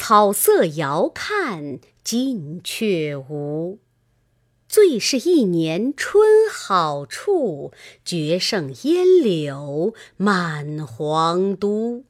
草色遥看近却无。最是一年春好处，绝胜烟柳满皇都。